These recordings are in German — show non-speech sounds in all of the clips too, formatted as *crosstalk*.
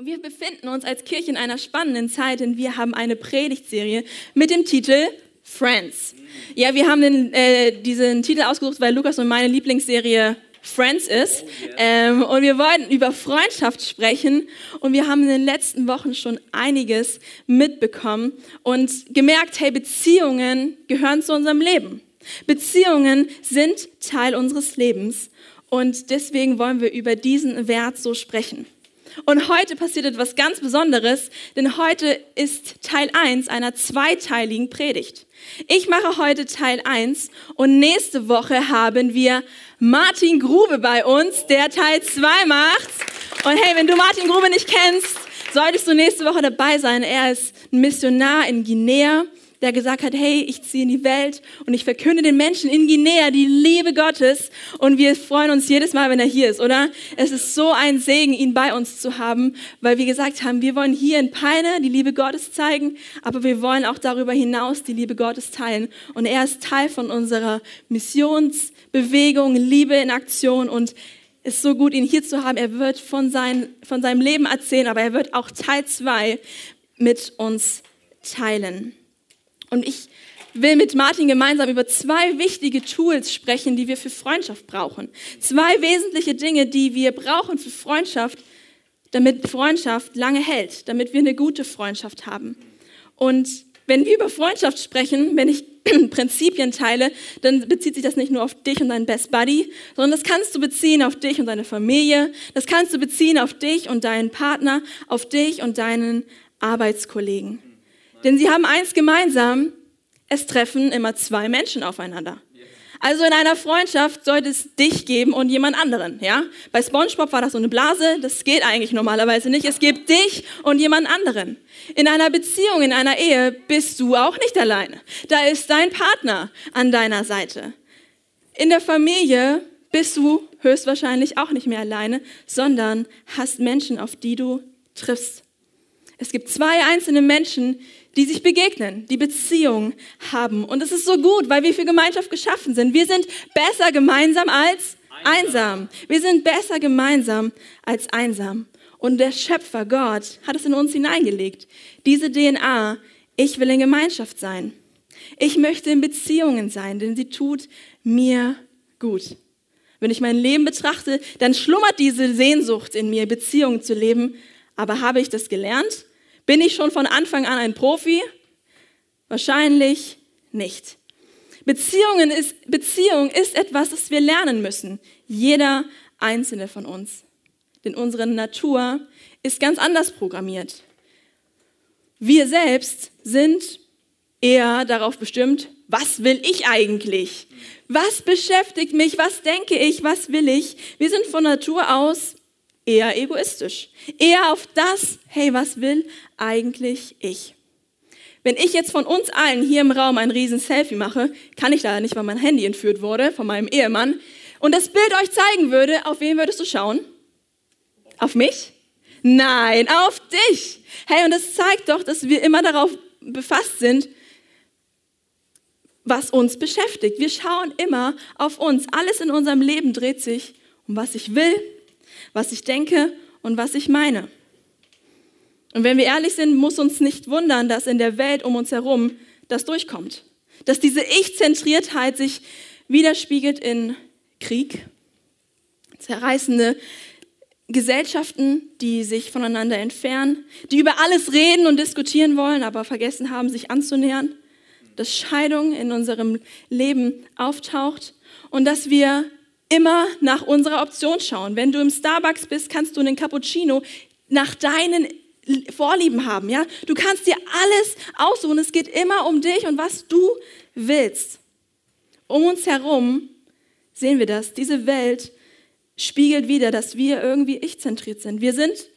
Und wir befinden uns als Kirche in einer spannenden Zeit, denn wir haben eine Predigtserie mit dem Titel Friends. Ja, wir haben den, äh, diesen Titel ausgesucht, weil Lukas und meine Lieblingsserie Friends ist. Ähm, und wir wollten über Freundschaft sprechen. Und wir haben in den letzten Wochen schon einiges mitbekommen und gemerkt, hey, Beziehungen gehören zu unserem Leben. Beziehungen sind Teil unseres Lebens. Und deswegen wollen wir über diesen Wert so sprechen. Und heute passiert etwas ganz Besonderes, denn heute ist Teil 1 einer zweiteiligen Predigt. Ich mache heute Teil 1 und nächste Woche haben wir Martin Grube bei uns, der Teil 2 macht. Und hey, wenn du Martin Grube nicht kennst, solltest du nächste Woche dabei sein. Er ist ein Missionar in Guinea der gesagt hat, hey, ich ziehe in die Welt und ich verkünde den Menschen in Guinea die Liebe Gottes und wir freuen uns jedes Mal, wenn er hier ist, oder? Es ist so ein Segen, ihn bei uns zu haben, weil wir gesagt haben, wir wollen hier in Peine die Liebe Gottes zeigen, aber wir wollen auch darüber hinaus die Liebe Gottes teilen und er ist Teil von unserer Missionsbewegung, Liebe in Aktion und ist so gut, ihn hier zu haben. Er wird von, sein, von seinem Leben erzählen, aber er wird auch Teil zwei mit uns teilen. Und ich will mit Martin gemeinsam über zwei wichtige Tools sprechen, die wir für Freundschaft brauchen. Zwei wesentliche Dinge, die wir brauchen für Freundschaft, damit Freundschaft lange hält, damit wir eine gute Freundschaft haben. Und wenn wir über Freundschaft sprechen, wenn ich *clears throat* Prinzipien teile, dann bezieht sich das nicht nur auf dich und deinen Best Buddy, sondern das kannst du beziehen auf dich und deine Familie, das kannst du beziehen auf dich und deinen Partner, auf dich und deinen Arbeitskollegen. Denn sie haben eins gemeinsam, es treffen immer zwei Menschen aufeinander. Also in einer Freundschaft sollte es dich geben und jemand anderen, ja? Bei SpongeBob war das so eine Blase, das geht eigentlich normalerweise nicht. Es gibt dich und jemand anderen. In einer Beziehung, in einer Ehe bist du auch nicht alleine. Da ist dein Partner an deiner Seite. In der Familie bist du höchstwahrscheinlich auch nicht mehr alleine, sondern hast Menschen, auf die du triffst. Es gibt zwei einzelne Menschen, die sich begegnen, die Beziehung haben. Und es ist so gut, weil wir für Gemeinschaft geschaffen sind. Wir sind besser gemeinsam als einsam. Wir sind besser gemeinsam als einsam. Und der Schöpfer Gott hat es in uns hineingelegt. Diese DNA, ich will in Gemeinschaft sein. Ich möchte in Beziehungen sein, denn sie tut mir gut. Wenn ich mein Leben betrachte, dann schlummert diese Sehnsucht in mir, Beziehungen zu leben. Aber habe ich das gelernt? Bin ich schon von Anfang an ein Profi? Wahrscheinlich nicht. Beziehungen ist, Beziehung ist etwas, das wir lernen müssen. Jeder einzelne von uns. Denn unsere Natur ist ganz anders programmiert. Wir selbst sind eher darauf bestimmt, was will ich eigentlich? Was beschäftigt mich? Was denke ich? Was will ich? Wir sind von Natur aus eher egoistisch. Eher auf das, hey, was will eigentlich ich? Wenn ich jetzt von uns allen hier im Raum ein riesen Selfie mache, kann ich leider nicht, weil mein Handy entführt wurde von meinem Ehemann, und das Bild euch zeigen würde, auf wen würdest du schauen? Auf mich? Nein, auf dich. Hey, und das zeigt doch, dass wir immer darauf befasst sind, was uns beschäftigt. Wir schauen immer auf uns. Alles in unserem Leben dreht sich um was ich will, was ich denke und was ich meine. Und wenn wir ehrlich sind, muss uns nicht wundern, dass in der Welt um uns herum das durchkommt. Dass diese Ich-Zentriertheit sich widerspiegelt in Krieg, zerreißende Gesellschaften, die sich voneinander entfernen, die über alles reden und diskutieren wollen, aber vergessen haben, sich anzunähern, dass Scheidung in unserem Leben auftaucht und dass wir immer nach unserer Option schauen. Wenn du im Starbucks bist, kannst du einen Cappuccino nach deinen Vorlieben haben, ja? Du kannst dir alles aussuchen. Es geht immer um dich und was du willst. Um uns herum sehen wir das. Diese Welt spiegelt wieder, dass wir irgendwie ich-zentriert sind. Wir sind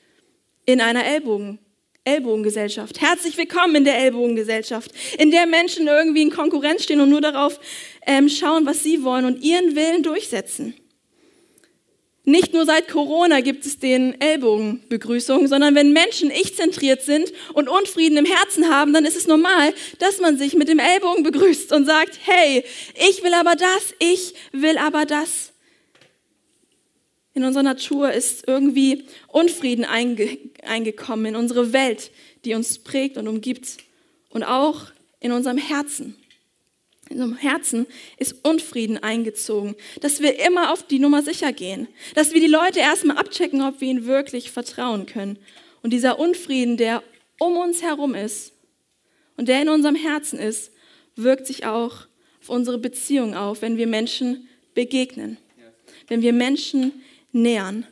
in einer Ellbogen, Ellbogengesellschaft. Herzlich willkommen in der Ellbogengesellschaft, in der Menschen irgendwie in Konkurrenz stehen und nur darauf ähm, schauen, was sie wollen und ihren Willen durchsetzen. Nicht nur seit Corona gibt es den Ellbogenbegrüßung, sondern wenn Menschen ich-zentriert sind und Unfrieden im Herzen haben, dann ist es normal, dass man sich mit dem Ellbogen begrüßt und sagt, hey, ich will aber das, ich will aber das. In unserer Natur ist irgendwie Unfrieden einge eingekommen, in unsere Welt, die uns prägt und umgibt. Und auch in unserem Herzen. In unserem Herzen ist Unfrieden eingezogen, dass wir immer auf die Nummer sicher gehen, dass wir die Leute erstmal abchecken, ob wir ihnen wirklich vertrauen können. Und dieser Unfrieden, der um uns herum ist und der in unserem Herzen ist, wirkt sich auch auf unsere Beziehung auf, wenn wir Menschen begegnen, wenn wir Menschen nähern,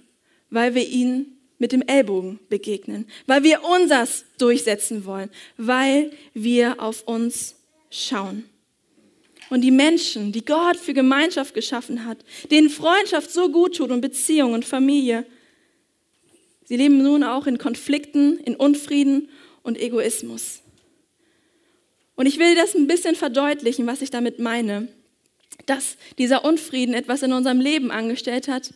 weil wir ihnen mit dem Ellbogen begegnen, weil wir unsers durchsetzen wollen, weil wir auf uns schauen. Und die Menschen, die Gott für Gemeinschaft geschaffen hat, denen Freundschaft so gut tut und Beziehung und Familie, sie leben nun auch in Konflikten, in Unfrieden und Egoismus. Und ich will das ein bisschen verdeutlichen, was ich damit meine, dass dieser Unfrieden etwas in unserem Leben angestellt hat,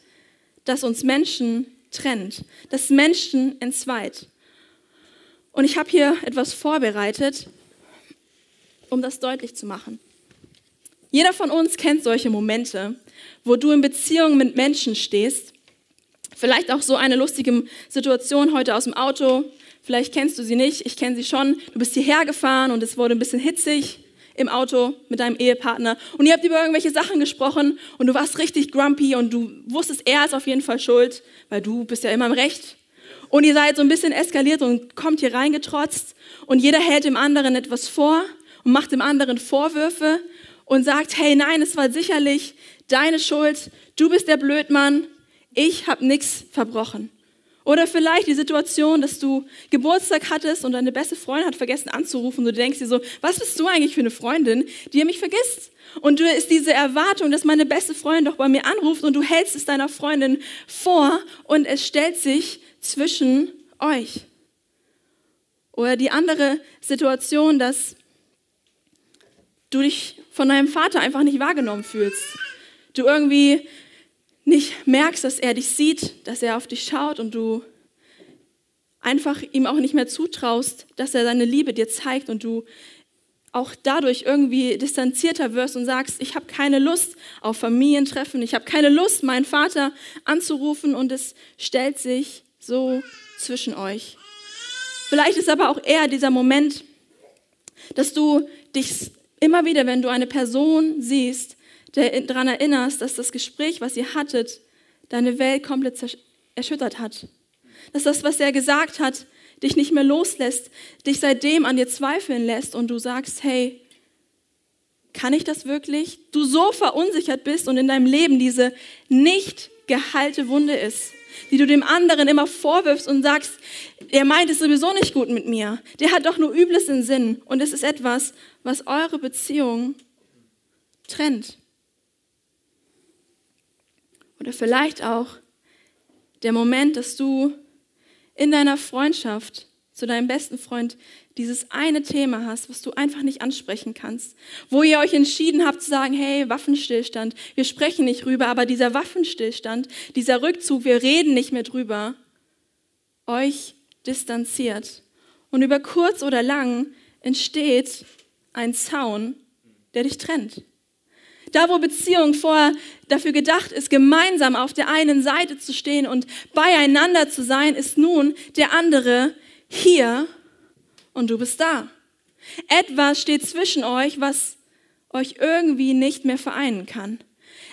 das uns Menschen trennt, das Menschen entzweit. Und ich habe hier etwas vorbereitet, um das deutlich zu machen. Jeder von uns kennt solche Momente, wo du in Beziehung mit Menschen stehst. Vielleicht auch so eine lustige Situation heute aus dem Auto. Vielleicht kennst du sie nicht, ich kenne sie schon. Du bist hierher gefahren und es wurde ein bisschen hitzig im Auto mit deinem Ehepartner und ihr habt über irgendwelche Sachen gesprochen und du warst richtig grumpy und du wusstest, er ist auf jeden Fall schuld, weil du bist ja immer im Recht. Und ihr seid so ein bisschen eskaliert und kommt hier reingetrotzt und jeder hält dem anderen etwas vor und macht dem anderen Vorwürfe und sagt, hey, nein, es war sicherlich deine Schuld, du bist der Blödmann, ich habe nichts verbrochen. Oder vielleicht die Situation, dass du Geburtstag hattest und deine beste Freundin hat vergessen anzurufen und du denkst dir so, was bist du eigentlich für eine Freundin, die mich vergisst? Und du ist diese Erwartung, dass meine beste Freundin doch bei mir anruft und du hältst es deiner Freundin vor und es stellt sich zwischen euch. Oder die andere Situation, dass du dich von deinem Vater einfach nicht wahrgenommen fühlst. Du irgendwie nicht merkst, dass er dich sieht, dass er auf dich schaut und du einfach ihm auch nicht mehr zutraust, dass er seine Liebe dir zeigt und du auch dadurch irgendwie distanzierter wirst und sagst, ich habe keine Lust auf Familientreffen, ich habe keine Lust, meinen Vater anzurufen und es stellt sich so zwischen euch. Vielleicht ist aber auch eher dieser Moment, dass du dich immer wieder, wenn du eine Person siehst, daran erinnerst, dass das Gespräch, was ihr hattet, deine Welt komplett erschüttert hat. Dass das, was er gesagt hat, dich nicht mehr loslässt, dich seitdem an dir zweifeln lässt und du sagst, hey, kann ich das wirklich? Du so verunsichert bist und in deinem Leben diese nicht geheilte Wunde ist, die du dem anderen immer vorwirfst und sagst, er meint es sowieso nicht gut mit mir. Der hat doch nur Übles im Sinn. Und es ist etwas, was eure Beziehung trennt. Oder vielleicht auch der Moment, dass du in deiner Freundschaft zu deinem besten Freund dieses eine Thema hast, was du einfach nicht ansprechen kannst, wo ihr euch entschieden habt zu sagen, hey, Waffenstillstand, wir sprechen nicht drüber, aber dieser Waffenstillstand, dieser Rückzug, wir reden nicht mehr drüber, euch distanziert. Und über kurz oder lang entsteht ein Zaun, der dich trennt. Da, wo Beziehung vorher dafür gedacht ist, gemeinsam auf der einen Seite zu stehen und beieinander zu sein, ist nun der andere hier und du bist da. Etwas steht zwischen euch, was euch irgendwie nicht mehr vereinen kann.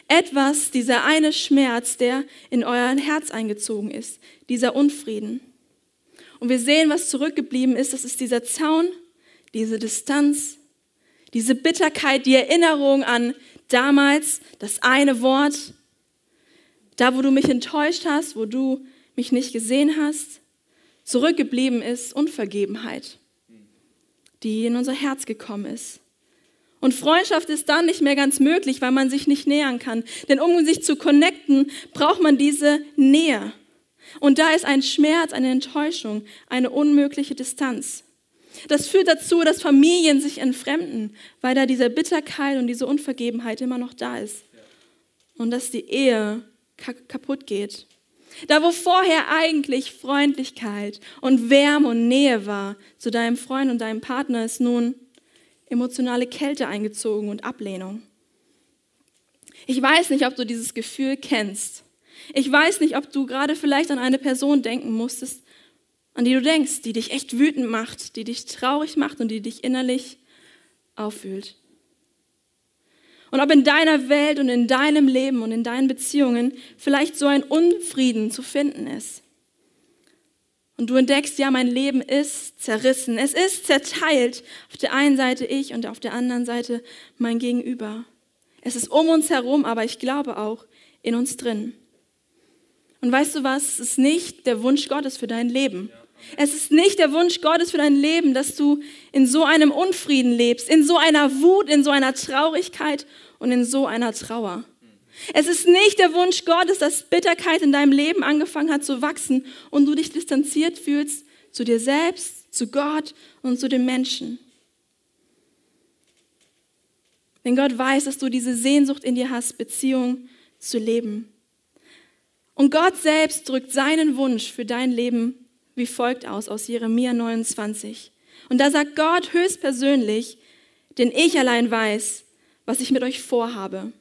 Etwas, dieser eine Schmerz, der in euer Herz eingezogen ist, dieser Unfrieden. Und wir sehen, was zurückgeblieben ist, das ist dieser Zaun, diese Distanz, diese Bitterkeit, die Erinnerung an damals, das eine Wort, da wo du mich enttäuscht hast, wo du mich nicht gesehen hast, zurückgeblieben ist Unvergebenheit, die in unser Herz gekommen ist. Und Freundschaft ist dann nicht mehr ganz möglich, weil man sich nicht nähern kann. Denn um sich zu connecten, braucht man diese Nähe. Und da ist ein Schmerz, eine Enttäuschung, eine unmögliche Distanz. Das führt dazu, dass Familien sich entfremden, weil da diese Bitterkeit und diese Unvergebenheit immer noch da ist. Und dass die Ehe kaputt geht. Da, wo vorher eigentlich Freundlichkeit und Wärme und Nähe war zu deinem Freund und deinem Partner, ist nun emotionale Kälte eingezogen und Ablehnung. Ich weiß nicht, ob du dieses Gefühl kennst. Ich weiß nicht, ob du gerade vielleicht an eine Person denken musstest, an die du denkst, die dich echt wütend macht, die dich traurig macht und die dich innerlich auffühlt. Und ob in deiner Welt und in deinem Leben und in deinen Beziehungen vielleicht so ein Unfrieden zu finden ist. Und du entdeckst, ja, mein Leben ist zerrissen, es ist zerteilt. Auf der einen Seite ich und auf der anderen Seite mein Gegenüber. Es ist um uns herum, aber ich glaube auch in uns drin. Und weißt du was? Es ist nicht der Wunsch Gottes für dein Leben. Es ist nicht der Wunsch Gottes für dein Leben, dass du in so einem Unfrieden lebst, in so einer Wut, in so einer Traurigkeit und in so einer Trauer. Es ist nicht der Wunsch Gottes, dass Bitterkeit in deinem Leben angefangen hat zu wachsen und du dich distanziert fühlst zu dir selbst, zu Gott und zu den Menschen. Denn Gott weiß, dass du diese Sehnsucht in dir hast, Beziehung zu leben. Und Gott selbst drückt seinen Wunsch für dein Leben wie folgt aus, aus Jeremia 29. Und da sagt Gott höchstpersönlich, denn ich allein weiß, was ich mit euch vorhabe.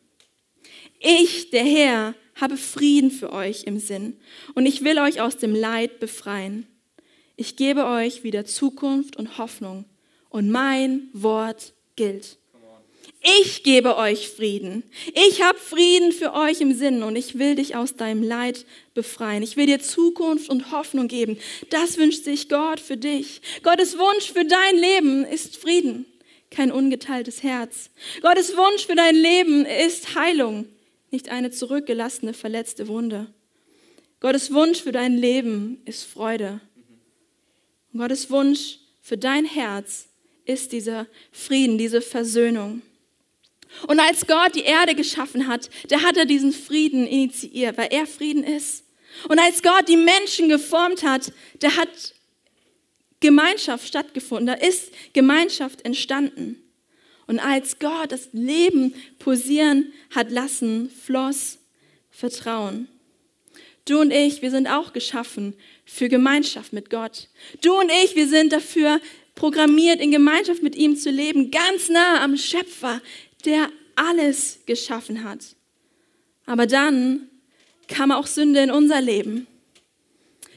Ich, der Herr, habe Frieden für euch im Sinn und ich will euch aus dem Leid befreien. Ich gebe euch wieder Zukunft und Hoffnung und mein Wort gilt. Ich gebe euch Frieden. Ich habe Frieden für euch im Sinn und ich will dich aus deinem Leid befreien. Ich will dir Zukunft und Hoffnung geben. Das wünscht sich Gott für dich. Gottes Wunsch für dein Leben ist Frieden, kein ungeteiltes Herz. Gottes Wunsch für dein Leben ist Heilung, nicht eine zurückgelassene, verletzte Wunde. Gottes Wunsch für dein Leben ist Freude. Und Gottes Wunsch für dein Herz ist dieser Frieden, diese Versöhnung. Und als Gott die Erde geschaffen hat, da hat er diesen Frieden initiiert, weil er Frieden ist. Und als Gott die Menschen geformt hat, da hat Gemeinschaft stattgefunden, da ist Gemeinschaft entstanden. Und als Gott das Leben posieren hat lassen, floss Vertrauen. Du und ich, wir sind auch geschaffen für Gemeinschaft mit Gott. Du und ich, wir sind dafür programmiert, in Gemeinschaft mit ihm zu leben, ganz nah am Schöpfer, der alles geschaffen hat. Aber dann kam auch Sünde in unser Leben.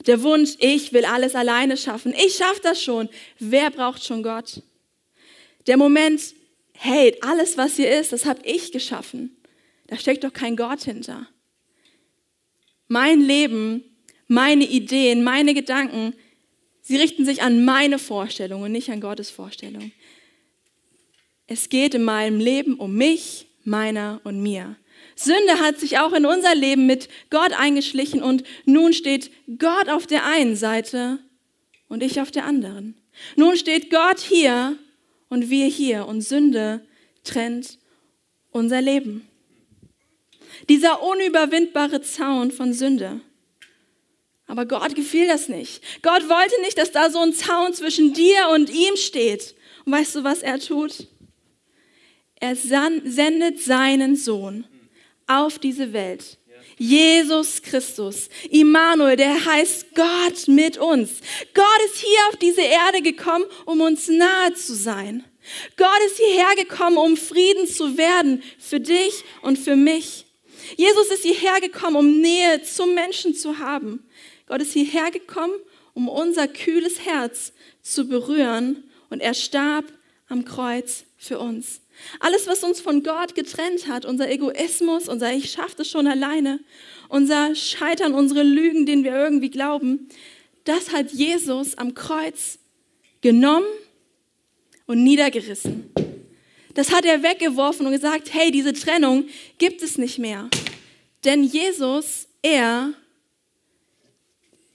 Der Wunsch, ich will alles alleine schaffen. Ich schaffe das schon. Wer braucht schon Gott? Der Moment, hey, alles, was hier ist, das habe ich geschaffen. Da steckt doch kein Gott hinter. Mein Leben, meine Ideen, meine Gedanken, sie richten sich an meine Vorstellungen und nicht an Gottes Vorstellung. Es geht in meinem Leben um mich, meiner und mir. Sünde hat sich auch in unser Leben mit Gott eingeschlichen und nun steht Gott auf der einen Seite und ich auf der anderen. Nun steht Gott hier und wir hier und Sünde trennt unser Leben. Dieser unüberwindbare Zaun von Sünde. Aber Gott gefiel das nicht. Gott wollte nicht, dass da so ein Zaun zwischen dir und ihm steht. Und weißt du, was er tut? Er sendet seinen Sohn auf diese Welt. Jesus Christus, Immanuel, der heißt Gott mit uns. Gott ist hier auf diese Erde gekommen, um uns nahe zu sein. Gott ist hierher gekommen, um Frieden zu werden für dich und für mich. Jesus ist hierher gekommen, um Nähe zum Menschen zu haben. Gott ist hierher gekommen, um unser kühles Herz zu berühren und er starb am Kreuz für uns. Alles, was uns von Gott getrennt hat, unser Egoismus, unser Ich schaffe das schon alleine, unser Scheitern, unsere Lügen, denen wir irgendwie glauben, das hat Jesus am Kreuz genommen und niedergerissen. Das hat er weggeworfen und gesagt, hey, diese Trennung gibt es nicht mehr. Denn Jesus, er,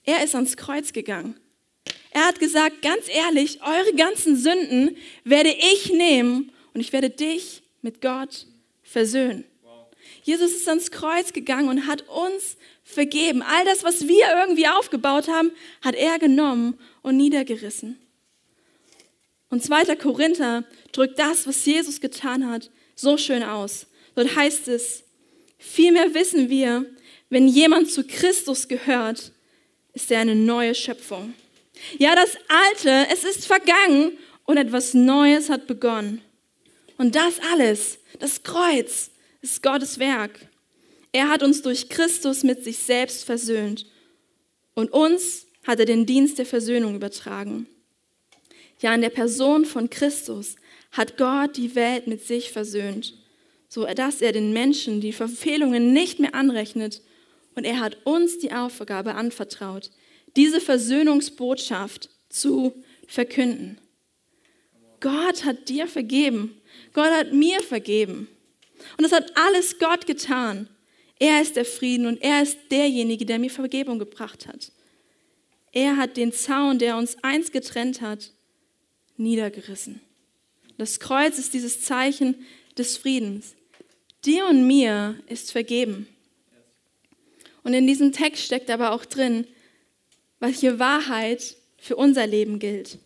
er ist ans Kreuz gegangen. Er hat gesagt, ganz ehrlich, eure ganzen Sünden werde ich nehmen und ich werde dich mit Gott versöhnen. Jesus ist ans Kreuz gegangen und hat uns vergeben. All das, was wir irgendwie aufgebaut haben, hat er genommen und niedergerissen. Und 2. Korinther drückt das, was Jesus getan hat, so schön aus. Dort heißt es, vielmehr wissen wir, wenn jemand zu Christus gehört, ist er eine neue Schöpfung. Ja, das Alte, es ist vergangen und etwas Neues hat begonnen. Und das alles, das Kreuz, ist Gottes Werk. Er hat uns durch Christus mit sich selbst versöhnt und uns hat er den Dienst der Versöhnung übertragen. Ja, in der Person von Christus hat Gott die Welt mit sich versöhnt, so dass er den Menschen die Verfehlungen nicht mehr anrechnet und er hat uns die Aufgabe anvertraut, diese Versöhnungsbotschaft zu verkünden. Gott hat dir vergeben. Gott hat mir vergeben. Und das hat alles Gott getan. Er ist der Frieden und er ist derjenige, der mir Vergebung gebracht hat. Er hat den Zaun, der uns eins getrennt hat, niedergerissen. Das Kreuz ist dieses Zeichen des Friedens. Dir und mir ist vergeben. Und in diesem Text steckt aber auch drin, welche Wahrheit für unser Leben gilt.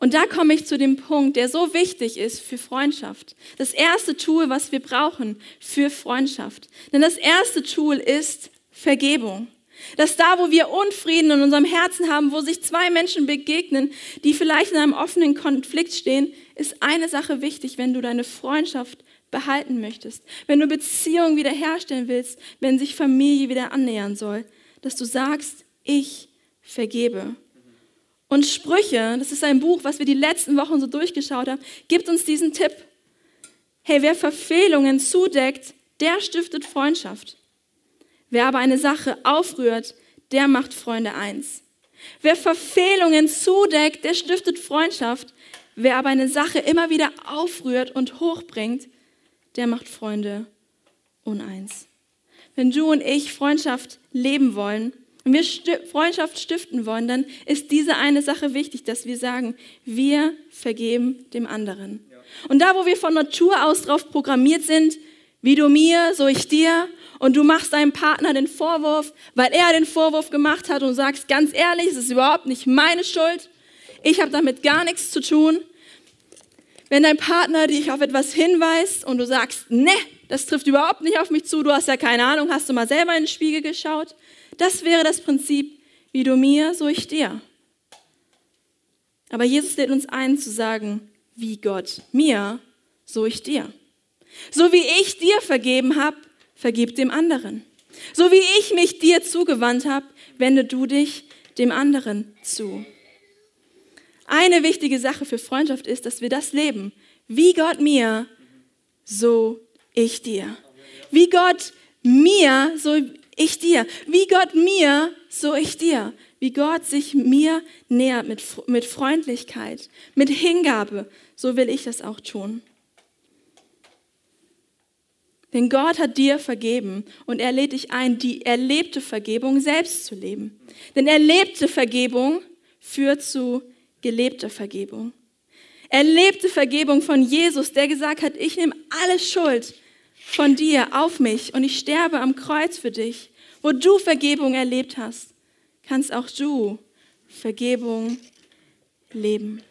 Und da komme ich zu dem Punkt, der so wichtig ist für Freundschaft. Das erste Tool, was wir brauchen für Freundschaft. Denn das erste Tool ist Vergebung. Dass da, wo wir Unfrieden in unserem Herzen haben, wo sich zwei Menschen begegnen, die vielleicht in einem offenen Konflikt stehen, ist eine Sache wichtig, wenn du deine Freundschaft behalten möchtest, wenn du Beziehungen wiederherstellen willst, wenn sich Familie wieder annähern soll, dass du sagst, ich vergebe. Und Sprüche, das ist ein Buch, was wir die letzten Wochen so durchgeschaut haben, gibt uns diesen Tipp. Hey, wer Verfehlungen zudeckt, der stiftet Freundschaft. Wer aber eine Sache aufrührt, der macht Freunde eins. Wer Verfehlungen zudeckt, der stiftet Freundschaft. Wer aber eine Sache immer wieder aufrührt und hochbringt, der macht Freunde uneins. Wenn du und ich Freundschaft leben wollen, wenn wir Freundschaft stiften wollen, dann ist diese eine Sache wichtig, dass wir sagen, wir vergeben dem anderen. Und da, wo wir von Natur aus drauf programmiert sind, wie du mir, so ich dir, und du machst deinem Partner den Vorwurf, weil er den Vorwurf gemacht hat und sagst ganz ehrlich, es ist überhaupt nicht meine Schuld, ich habe damit gar nichts zu tun. Wenn dein Partner dich auf etwas hinweist und du sagst, ne, das trifft überhaupt nicht auf mich zu, du hast ja keine Ahnung, hast du mal selber in den Spiegel geschaut, das wäre das Prinzip, wie du mir, so ich dir. Aber Jesus lädt uns ein zu sagen, wie Gott mir, so ich dir. So wie ich dir vergeben habe, vergib dem anderen. So wie ich mich dir zugewandt habe, wende du dich dem anderen zu. Eine wichtige Sache für Freundschaft ist, dass wir das leben. Wie Gott mir, so ich dir. Wie Gott mir, so ich dir. Wie Gott mir, so ich dir. Wie Gott sich mir nähert mit, mit Freundlichkeit, mit Hingabe, so will ich das auch tun. Denn Gott hat dir vergeben und er lädt dich ein, die erlebte Vergebung selbst zu leben. Denn erlebte Vergebung führt zu gelebter Vergebung. Erlebte Vergebung von Jesus, der gesagt hat, ich nehme alle Schuld von dir auf mich und ich sterbe am Kreuz für dich. Wo du Vergebung erlebt hast, kannst auch du Vergebung leben.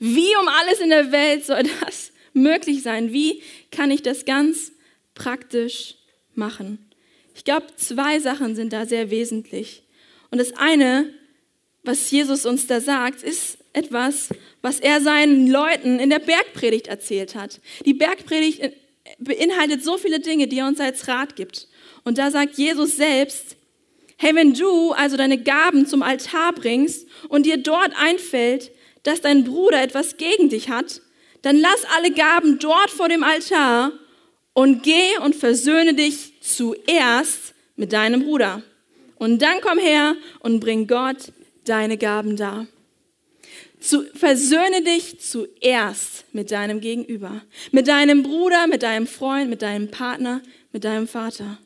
Wie um alles in der Welt soll das *laughs* möglich sein? Wie kann ich das ganz praktisch machen? Ich glaube, zwei Sachen sind da sehr wesentlich. Und das eine, was Jesus uns da sagt, ist etwas, was er seinen Leuten in der Bergpredigt erzählt hat. Die Bergpredigt beinhaltet so viele Dinge, die er uns als Rat gibt. Und da sagt Jesus selbst, hey, wenn du also deine Gaben zum Altar bringst und dir dort einfällt, dass dein Bruder etwas gegen dich hat, dann lass alle Gaben dort vor dem Altar und geh und versöhne dich zuerst mit deinem Bruder. Und dann komm her und bring Gott deine Gaben dar. Zu, versöhne dich zuerst mit deinem Gegenüber, mit deinem Bruder, mit deinem Freund, mit deinem Partner, mit deinem Vater.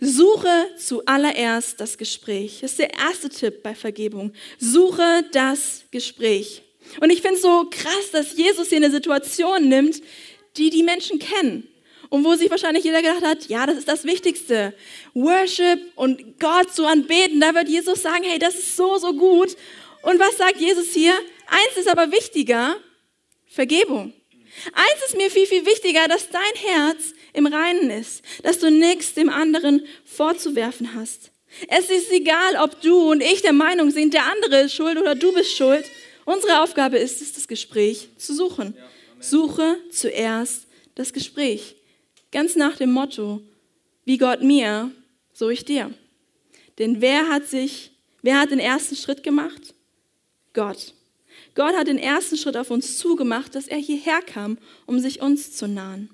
Suche zuallererst das Gespräch. Das ist der erste Tipp bei Vergebung. Suche das Gespräch. Und ich finde es so krass, dass Jesus hier eine Situation nimmt, die die Menschen kennen. Und wo sich wahrscheinlich jeder gedacht hat, ja, das ist das Wichtigste. Worship und Gott zu anbeten, da wird Jesus sagen, hey, das ist so, so gut. Und was sagt Jesus hier? Eins ist aber wichtiger, Vergebung. Eins ist mir viel, viel wichtiger, dass dein Herz im Reinen ist, dass du nichts dem anderen vorzuwerfen hast. Es ist egal, ob du und ich der Meinung sind, der andere ist schuld oder du bist schuld. Unsere Aufgabe ist es, das Gespräch zu suchen. Suche zuerst das Gespräch. Ganz nach dem Motto, wie Gott mir, so ich dir. Denn wer hat sich, wer hat den ersten Schritt gemacht? Gott. Gott hat den ersten Schritt auf uns zugemacht, dass er hierher kam, um sich uns zu nahen.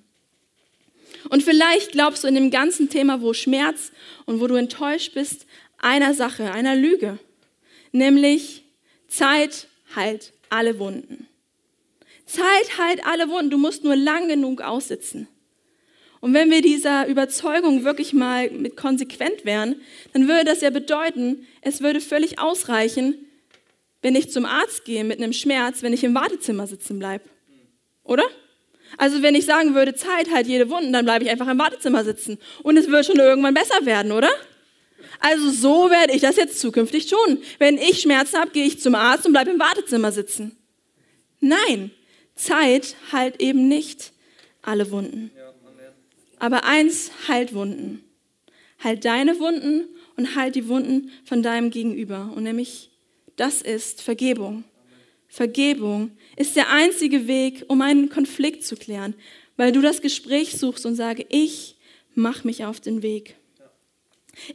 Und vielleicht glaubst du in dem ganzen Thema, wo Schmerz und wo du enttäuscht bist, einer Sache, einer Lüge, nämlich Zeit heilt alle Wunden. Zeit heilt alle Wunden. Du musst nur lang genug aussitzen. Und wenn wir dieser Überzeugung wirklich mal mit konsequent wären, dann würde das ja bedeuten, es würde völlig ausreichen, wenn ich zum Arzt gehe mit einem Schmerz, wenn ich im Wartezimmer sitzen bleibe. Oder? Also wenn ich sagen würde, Zeit halt jede Wunden, dann bleibe ich einfach im Wartezimmer sitzen. Und es wird schon irgendwann besser werden, oder? Also so werde ich das jetzt zukünftig tun. Wenn ich Schmerzen habe, gehe ich zum Arzt und bleibe im Wartezimmer sitzen. Nein, Zeit heilt eben nicht alle Wunden. Aber eins heilt Wunden. Halt deine Wunden und halt die Wunden von deinem Gegenüber. Und nämlich, das ist Vergebung. Vergebung ist der einzige Weg, um einen Konflikt zu klären, weil du das Gespräch suchst und sage, ich mache mich auf den Weg.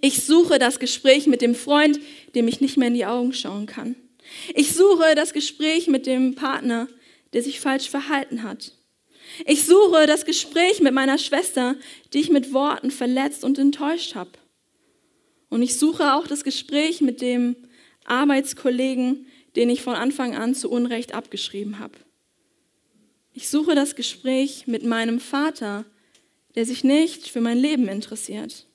Ich suche das Gespräch mit dem Freund, dem ich nicht mehr in die Augen schauen kann. Ich suche das Gespräch mit dem Partner, der sich falsch verhalten hat. Ich suche das Gespräch mit meiner Schwester, die ich mit Worten verletzt und enttäuscht habe. Und ich suche auch das Gespräch mit dem Arbeitskollegen, den ich von Anfang an zu Unrecht abgeschrieben habe. Ich suche das Gespräch mit meinem Vater, der sich nicht für mein Leben interessiert.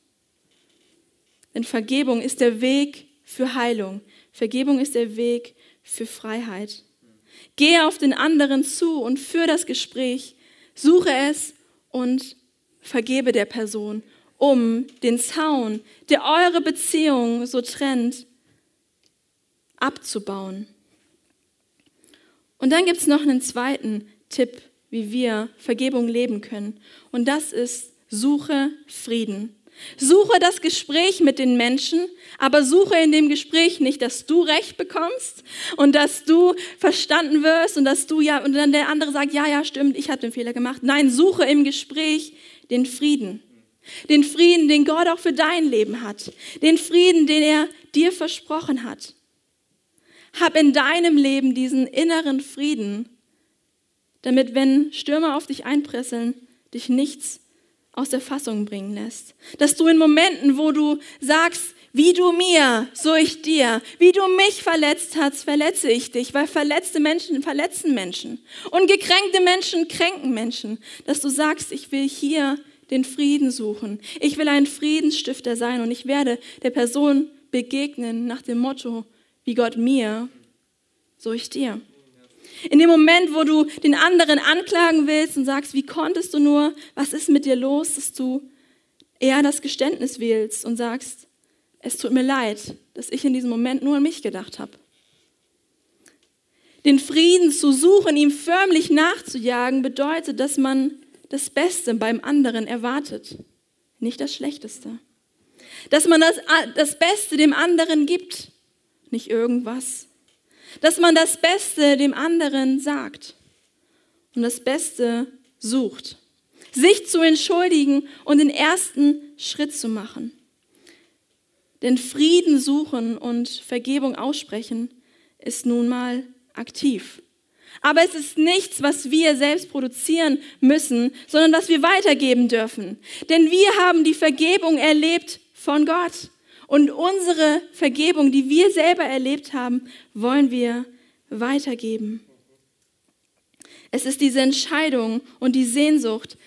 Denn Vergebung ist der Weg für Heilung. Vergebung ist der Weg für Freiheit. Gehe auf den anderen zu und führe das Gespräch, suche es und vergebe der Person, um den Zaun, der eure Beziehung so trennt, abzubauen. Und dann gibt es noch einen zweiten Tipp, wie wir Vergebung leben können. Und das ist, suche Frieden. Suche das Gespräch mit den Menschen, aber suche in dem Gespräch nicht, dass du Recht bekommst und dass du verstanden wirst und dass du ja, und dann der andere sagt, ja, ja, stimmt, ich hatte den Fehler gemacht. Nein, suche im Gespräch den Frieden. Den Frieden, den Gott auch für dein Leben hat. Den Frieden, den er dir versprochen hat. Hab in deinem Leben diesen inneren Frieden, damit, wenn Stürme auf dich einpresseln, dich nichts aus der Fassung bringen lässt. Dass du in Momenten, wo du sagst, wie du mir, so ich dir, wie du mich verletzt hast, verletze ich dich, weil verletzte Menschen verletzen Menschen und gekränkte Menschen kränken Menschen, dass du sagst, ich will hier den Frieden suchen. Ich will ein Friedensstifter sein und ich werde der Person begegnen nach dem Motto, wie Gott mir, so ich dir. In dem Moment, wo du den anderen anklagen willst und sagst, wie konntest du nur, was ist mit dir los, dass du eher das Geständnis wählst und sagst, es tut mir leid, dass ich in diesem Moment nur an mich gedacht habe. Den Frieden zu suchen, ihm förmlich nachzujagen, bedeutet, dass man das Beste beim anderen erwartet, nicht das Schlechteste. Dass man das, das Beste dem anderen gibt, nicht irgendwas dass man das Beste dem anderen sagt und das Beste sucht. Sich zu entschuldigen und den ersten Schritt zu machen. Denn Frieden suchen und Vergebung aussprechen ist nun mal aktiv. Aber es ist nichts, was wir selbst produzieren müssen, sondern was wir weitergeben dürfen. Denn wir haben die Vergebung erlebt von Gott. Und unsere Vergebung, die wir selber erlebt haben, wollen wir weitergeben. Es ist diese Entscheidung und die Sehnsucht,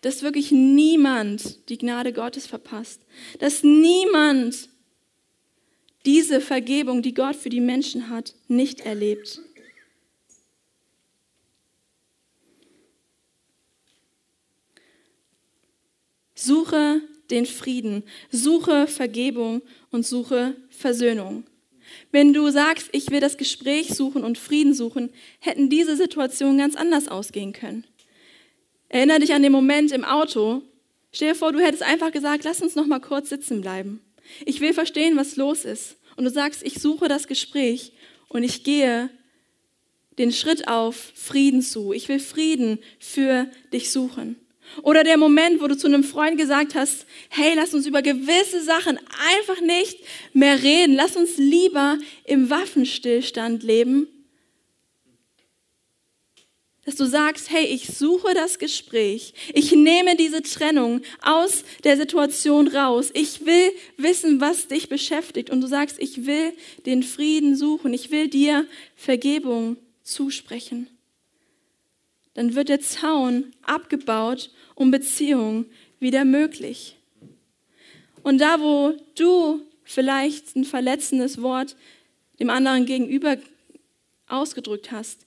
dass wirklich niemand die Gnade Gottes verpasst, dass niemand diese Vergebung, die Gott für die Menschen hat, nicht erlebt. Suche den Frieden, suche Vergebung und suche Versöhnung. Wenn du sagst, ich will das Gespräch suchen und Frieden suchen, hätten diese Situationen ganz anders ausgehen können. Erinner dich an den Moment im Auto. Stell dir vor, du hättest einfach gesagt, lass uns noch mal kurz sitzen bleiben. Ich will verstehen, was los ist. Und du sagst, ich suche das Gespräch und ich gehe den Schritt auf Frieden zu. Ich will Frieden für dich suchen. Oder der Moment, wo du zu einem Freund gesagt hast, hey, lass uns über gewisse Sachen einfach nicht mehr reden. Lass uns lieber im Waffenstillstand leben. Dass du sagst, hey, ich suche das Gespräch. Ich nehme diese Trennung aus der Situation raus. Ich will wissen, was dich beschäftigt. Und du sagst, ich will den Frieden suchen. Ich will dir Vergebung zusprechen. Dann wird der Zaun abgebaut um Beziehung wieder möglich. Und da, wo du vielleicht ein verletzendes Wort dem anderen gegenüber ausgedrückt hast,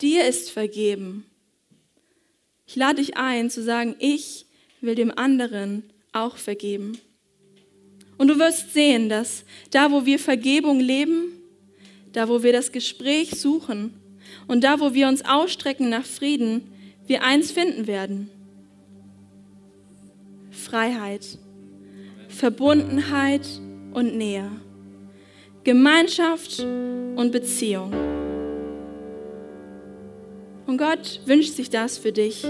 dir ist vergeben. Ich lade dich ein zu sagen, ich will dem anderen auch vergeben. Und du wirst sehen, dass da, wo wir Vergebung leben, da, wo wir das Gespräch suchen und da, wo wir uns ausstrecken nach Frieden, wir eins finden werden. Freiheit, Verbundenheit und Nähe, Gemeinschaft und Beziehung. Und Gott wünscht sich das für dich.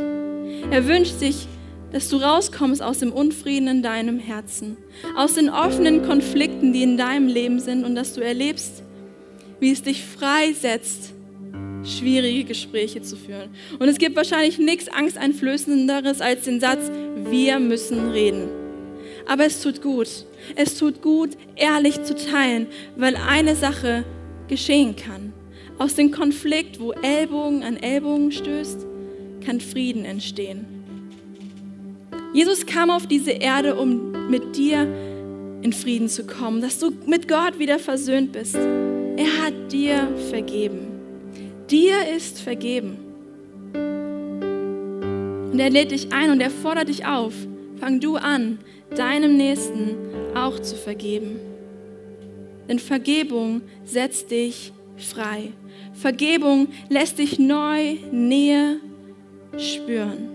Er wünscht sich, dass du rauskommst aus dem Unfrieden in deinem Herzen, aus den offenen Konflikten, die in deinem Leben sind und dass du erlebst, wie es dich freisetzt, schwierige Gespräche zu führen. Und es gibt wahrscheinlich nichts Angsteinflößenderes als den Satz, wir müssen reden. Aber es tut gut. Es tut gut, ehrlich zu teilen, weil eine Sache geschehen kann. Aus dem Konflikt, wo Ellbogen an Ellbogen stößt, kann Frieden entstehen. Jesus kam auf diese Erde, um mit dir in Frieden zu kommen, dass du mit Gott wieder versöhnt bist. Er hat dir vergeben. Dir ist vergeben. Und er lädt dich ein und er fordert dich auf. Fang du an, deinem Nächsten auch zu vergeben. Denn Vergebung setzt dich frei. Vergebung lässt dich neu Nähe spüren.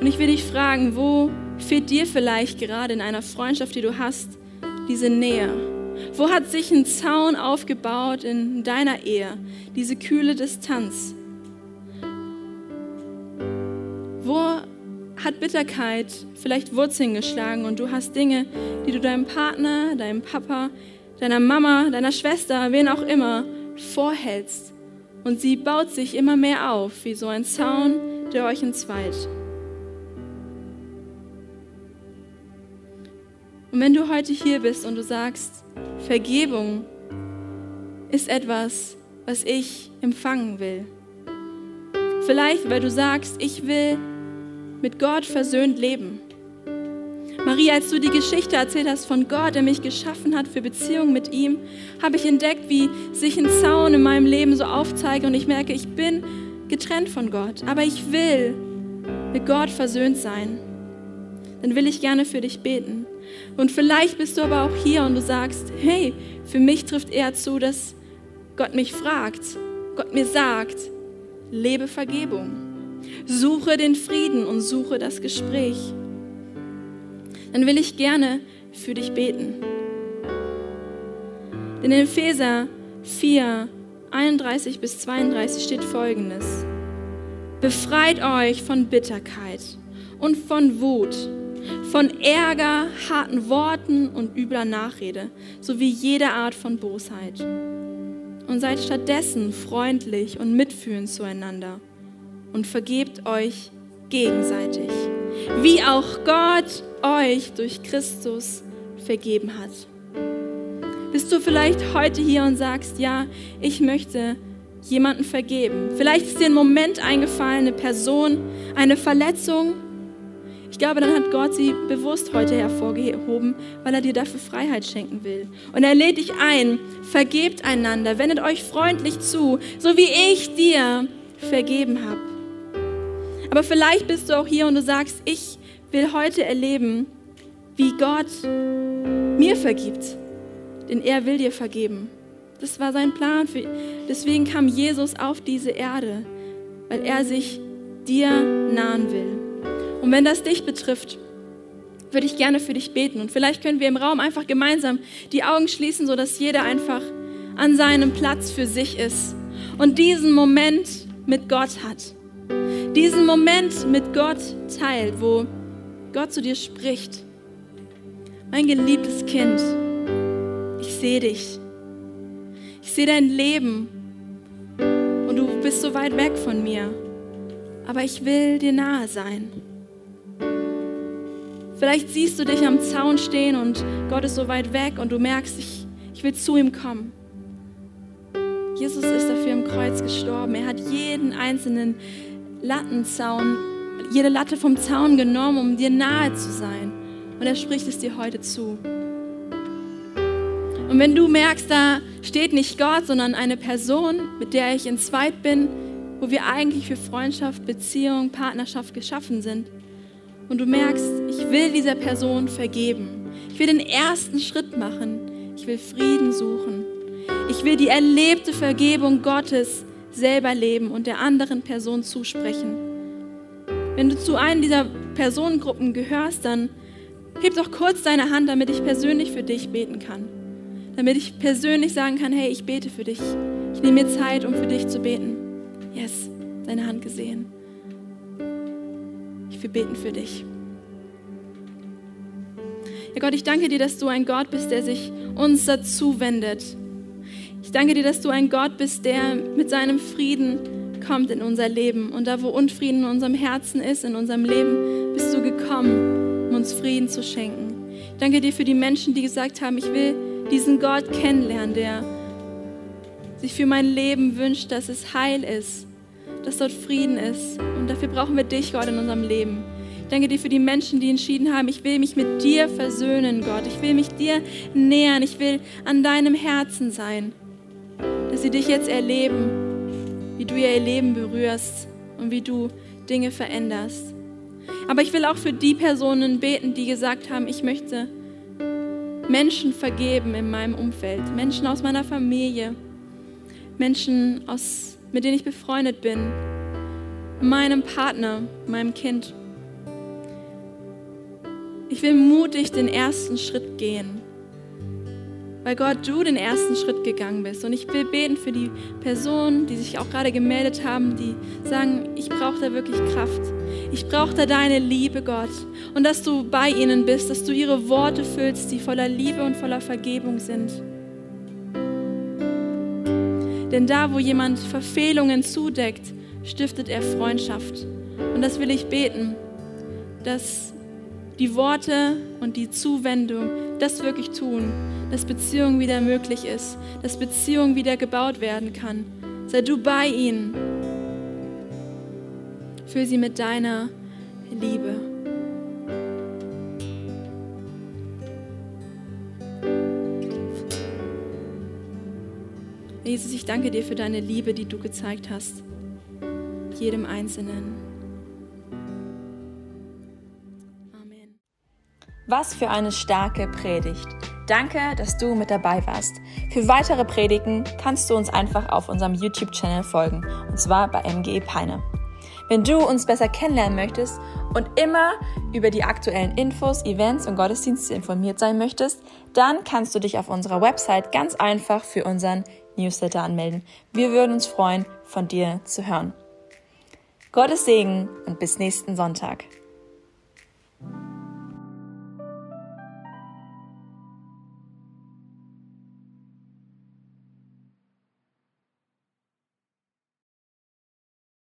Und ich will dich fragen, wo fehlt dir vielleicht gerade in einer Freundschaft, die du hast, diese Nähe? Wo hat sich ein Zaun aufgebaut in deiner Ehe? Diese kühle Distanz. Wo hat Bitterkeit vielleicht Wurzeln geschlagen und du hast Dinge, die du deinem Partner, deinem Papa, deiner Mama, deiner Schwester, wen auch immer, vorhältst. Und sie baut sich immer mehr auf, wie so ein Zaun, der euch entzweit. Und wenn du heute hier bist und du sagst, Vergebung ist etwas, was ich empfangen will. Vielleicht, weil du sagst, ich will mit Gott versöhnt leben. Maria, als du die Geschichte erzählt hast von Gott, der mich geschaffen hat für Beziehungen mit ihm, habe ich entdeckt, wie sich ein Zaun in meinem Leben so aufzeigt und ich merke, ich bin getrennt von Gott, aber ich will mit Gott versöhnt sein. Dann will ich gerne für dich beten. Und vielleicht bist du aber auch hier und du sagst, hey, für mich trifft eher zu, dass Gott mich fragt, Gott mir sagt, lebe Vergebung, suche den Frieden und suche das Gespräch. Dann will ich gerne für dich beten. Denn in Epheser 4, 31 bis 32 steht folgendes. Befreit euch von Bitterkeit und von Wut von Ärger, harten Worten und übler Nachrede, sowie jeder Art von Bosheit. Und seid stattdessen freundlich und mitfühlend zueinander und vergebt euch gegenseitig, wie auch Gott euch durch Christus vergeben hat. Bist du vielleicht heute hier und sagst, ja, ich möchte jemanden vergeben. Vielleicht ist dir ein Moment eingefallen, eine Person, eine Verletzung, ich glaube, dann hat Gott sie bewusst heute hervorgehoben, weil er dir dafür Freiheit schenken will. Und er lädt dich ein, vergebt einander, wendet euch freundlich zu, so wie ich dir vergeben habe. Aber vielleicht bist du auch hier und du sagst, ich will heute erleben, wie Gott mir vergibt. Denn er will dir vergeben. Das war sein Plan. Deswegen kam Jesus auf diese Erde, weil er sich dir nahen will. Und wenn das dich betrifft, würde ich gerne für dich beten. Und vielleicht können wir im Raum einfach gemeinsam die Augen schließen, sodass jeder einfach an seinem Platz für sich ist und diesen Moment mit Gott hat. diesen Moment mit Gott teilt, wo Gott zu dir spricht. Mein geliebtes Kind, ich sehe dich. Ich sehe dein Leben und du bist so weit weg von mir. Aber ich will dir nahe sein. Vielleicht siehst du dich am Zaun stehen und Gott ist so weit weg und du merkst, ich, ich will zu ihm kommen. Jesus ist dafür im Kreuz gestorben. Er hat jeden einzelnen Lattenzaun, jede Latte vom Zaun genommen, um dir nahe zu sein. Und er spricht es dir heute zu. Und wenn du merkst, da steht nicht Gott, sondern eine Person, mit der ich in Zweit bin, wo wir eigentlich für Freundschaft, Beziehung, Partnerschaft geschaffen sind, und du merkst, ich will dieser Person vergeben, ich will den ersten Schritt machen, ich will Frieden suchen, ich will die erlebte Vergebung Gottes selber leben und der anderen Person zusprechen. Wenn du zu einer dieser Personengruppen gehörst, dann heb doch kurz deine Hand, damit ich persönlich für dich beten kann. Damit ich persönlich sagen kann, hey, ich bete für dich. Ich nehme mir Zeit, um für dich zu beten. Yes, deine Hand gesehen. Will beten für dich. Ja Gott, ich danke dir, dass du ein Gott bist, der sich uns dazu wendet ich danke dir, dass du ein Gott bist, der mit seinem Frieden kommt in unser Leben. Und da, wo Unfrieden in unserem Herzen ist, in unserem Leben, bist du gekommen, um uns Frieden zu schenken. Ich danke dir für die Menschen, die gesagt haben, ich will diesen Gott kennenlernen, der sich für mein Leben wünscht, dass es heil ist, dass dort Frieden ist. Und dafür brauchen wir dich, Gott, in unserem Leben. Ich danke dir für die Menschen, die entschieden haben, ich will mich mit dir versöhnen, Gott. Ich will mich dir nähern. Ich will an deinem Herzen sein dass sie dich jetzt erleben, wie du ihr Leben berührst und wie du Dinge veränderst. Aber ich will auch für die Personen beten, die gesagt haben, ich möchte Menschen vergeben in meinem Umfeld, Menschen aus meiner Familie, Menschen, aus, mit denen ich befreundet bin, meinem Partner, meinem Kind. Ich will mutig den ersten Schritt gehen weil Gott, du den ersten Schritt gegangen bist. Und ich will beten für die Personen, die sich auch gerade gemeldet haben, die sagen, ich brauche da wirklich Kraft. Ich brauche da deine Liebe, Gott. Und dass du bei ihnen bist, dass du ihre Worte füllst, die voller Liebe und voller Vergebung sind. Denn da, wo jemand Verfehlungen zudeckt, stiftet er Freundschaft. Und das will ich beten, dass die Worte und die Zuwendung das wirklich tun, dass Beziehung wieder möglich ist, dass Beziehung wieder gebaut werden kann. Sei du bei ihnen. Füll sie mit deiner Liebe. Jesus, ich danke dir für deine Liebe, die du gezeigt hast, jedem Einzelnen. Was für eine starke Predigt. Danke, dass du mit dabei warst. Für weitere Predigen kannst du uns einfach auf unserem YouTube-Channel folgen, und zwar bei MGE Peine. Wenn du uns besser kennenlernen möchtest und immer über die aktuellen Infos, Events und Gottesdienste informiert sein möchtest, dann kannst du dich auf unserer Website ganz einfach für unseren Newsletter anmelden. Wir würden uns freuen, von dir zu hören. Gottes Segen und bis nächsten Sonntag.